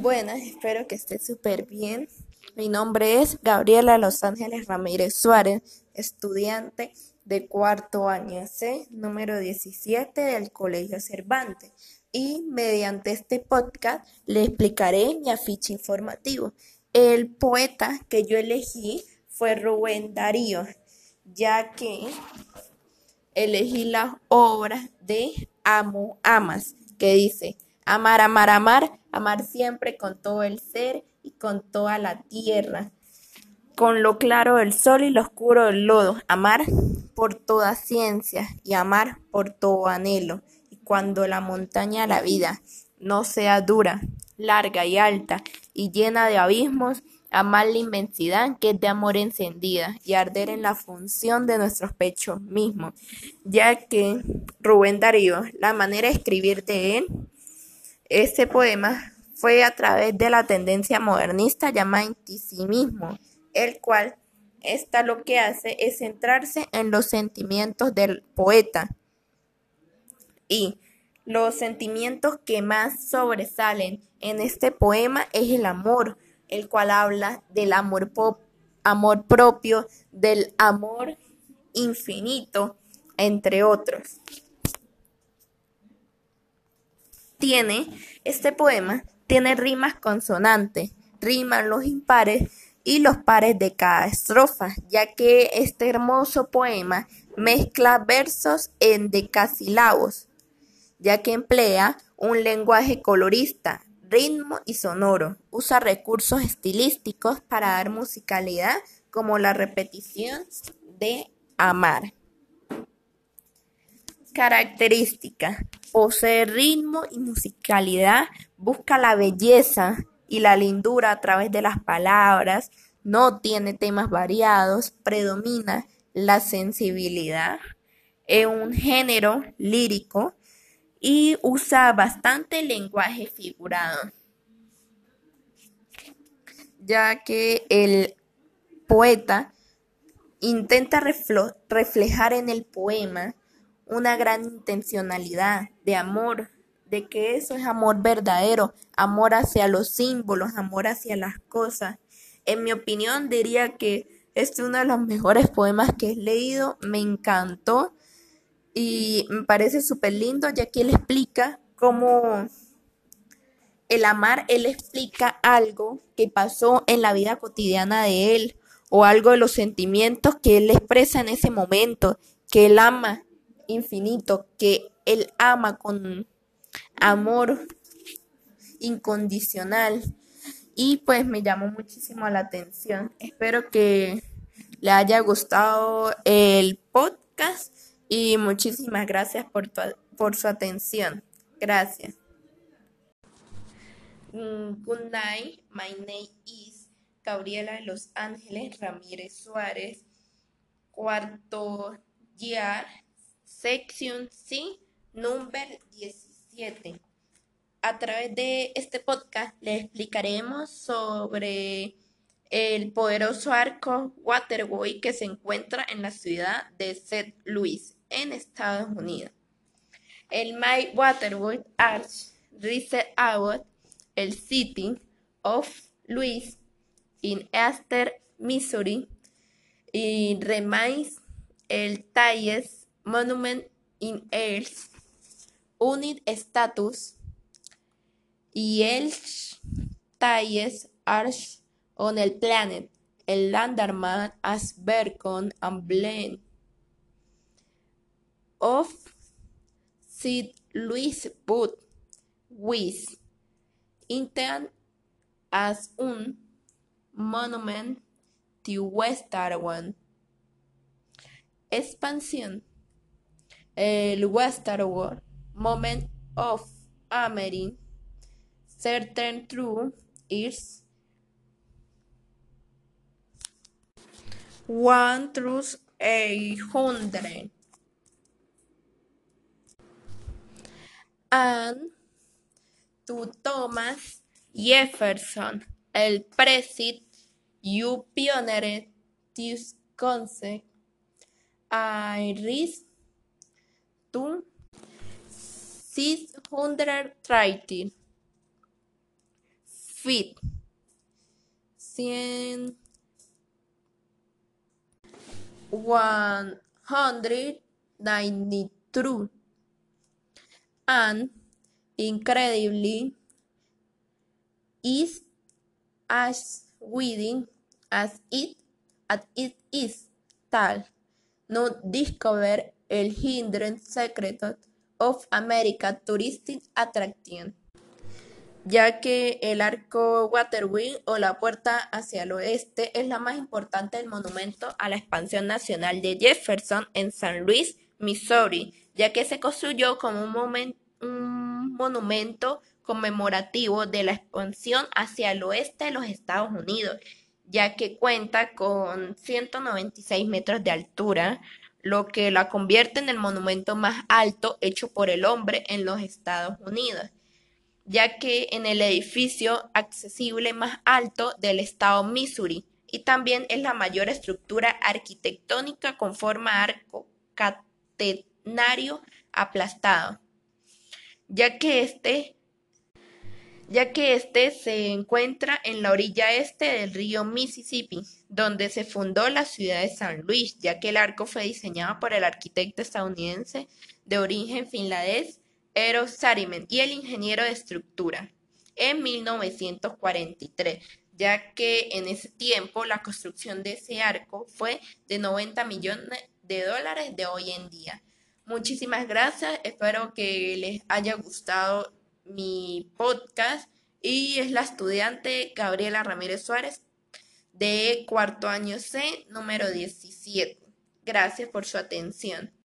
Buenas, espero que esté súper bien. Mi nombre es Gabriela Los Ángeles Ramírez Suárez, estudiante de cuarto año C, número 17 del Colegio Cervantes. Y mediante este podcast le explicaré mi afiche informativo. El poeta que yo elegí fue Rubén Darío, ya que elegí la obra de Amo Amas, que dice, amar, amar, amar, amar siempre con todo el ser y con toda la tierra, con lo claro del sol y lo oscuro del lodo, amar por toda ciencia y amar por todo anhelo, y cuando la montaña la vida no sea dura, larga y alta y llena de abismos, amar la inmensidad que es de amor encendida y arder en la función de nuestros pechos mismos, ya que Rubén Darío, la manera de escribir de él, este poema fue a través de la tendencia modernista llamada intisimismo, el cual esta lo que hace es centrarse en los sentimientos del poeta y los sentimientos que más sobresalen en este poema es el amor, el cual habla del amor, amor propio, del amor infinito, entre otros. Tiene, este poema tiene rimas consonantes, riman los impares y los pares de cada estrofa, ya que este hermoso poema mezcla versos en decasílabos, ya que emplea un lenguaje colorista, ritmo y sonoro. Usa recursos estilísticos para dar musicalidad como la repetición de amar. Característica. Posee ritmo y musicalidad, busca la belleza y la lindura a través de las palabras, no tiene temas variados, predomina la sensibilidad, es un género lírico y usa bastante lenguaje figurado, ya que el poeta intenta reflejar en el poema una gran intencionalidad de amor, de que eso es amor verdadero, amor hacia los símbolos, amor hacia las cosas. En mi opinión diría que este es uno de los mejores poemas que he leído, me encantó y me parece súper lindo ya que él explica cómo el amar, él explica algo que pasó en la vida cotidiana de él o algo de los sentimientos que él expresa en ese momento, que él ama infinito, que él ama con amor incondicional y pues me llamó muchísimo la atención. Espero que le haya gustado el podcast y muchísimas gracias por, por su atención. Gracias. Mm, good night. My name is Gabriela de Los Ángeles Ramírez Suárez, cuarto year, sección C, número 17. A través de este podcast le explicaremos sobre el poderoso arco Waterway que se encuentra en la ciudad de St. Louis en Estados Unidos. El My Waterway Arch Reset Out el City of Louis in Easter, Missouri y remains el Tallest Monument in Earth Unit Status y el Tallest Arch on el Planet, el Landerman as Berkon and Blend of St. Louis Boot with intent as un monument to Western Expansión. El Western Moment of American Certain True is one truth a hundred. and to Thomas Jefferson, el president you pioneered this concept. I to 630 feet. 100 193 and incredibly is as within as it as it is tal no discover el hidden secret of America touristic attraction ya que el arco Waterway o la puerta hacia el oeste es la más importante del monumento a la expansión nacional de Jefferson en San Luis, Missouri, ya que se construyó como un, un monumento conmemorativo de la expansión hacia el oeste de los Estados Unidos, ya que cuenta con 196 metros de altura, lo que la convierte en el monumento más alto hecho por el hombre en los Estados Unidos ya que en el edificio accesible más alto del estado Missouri y también es la mayor estructura arquitectónica con forma arco catenario aplastado, ya que este ya que este se encuentra en la orilla este del río Mississippi, donde se fundó la ciudad de San Luis, ya que el arco fue diseñado por el arquitecto estadounidense de origen finlandés Eero Saarinen y el ingeniero de estructura en 1943, ya que en ese tiempo la construcción de ese arco fue de 90 millones de dólares de hoy en día. Muchísimas gracias, espero que les haya gustado mi podcast y es la estudiante Gabriela Ramírez Suárez de cuarto año C, número 17. Gracias por su atención.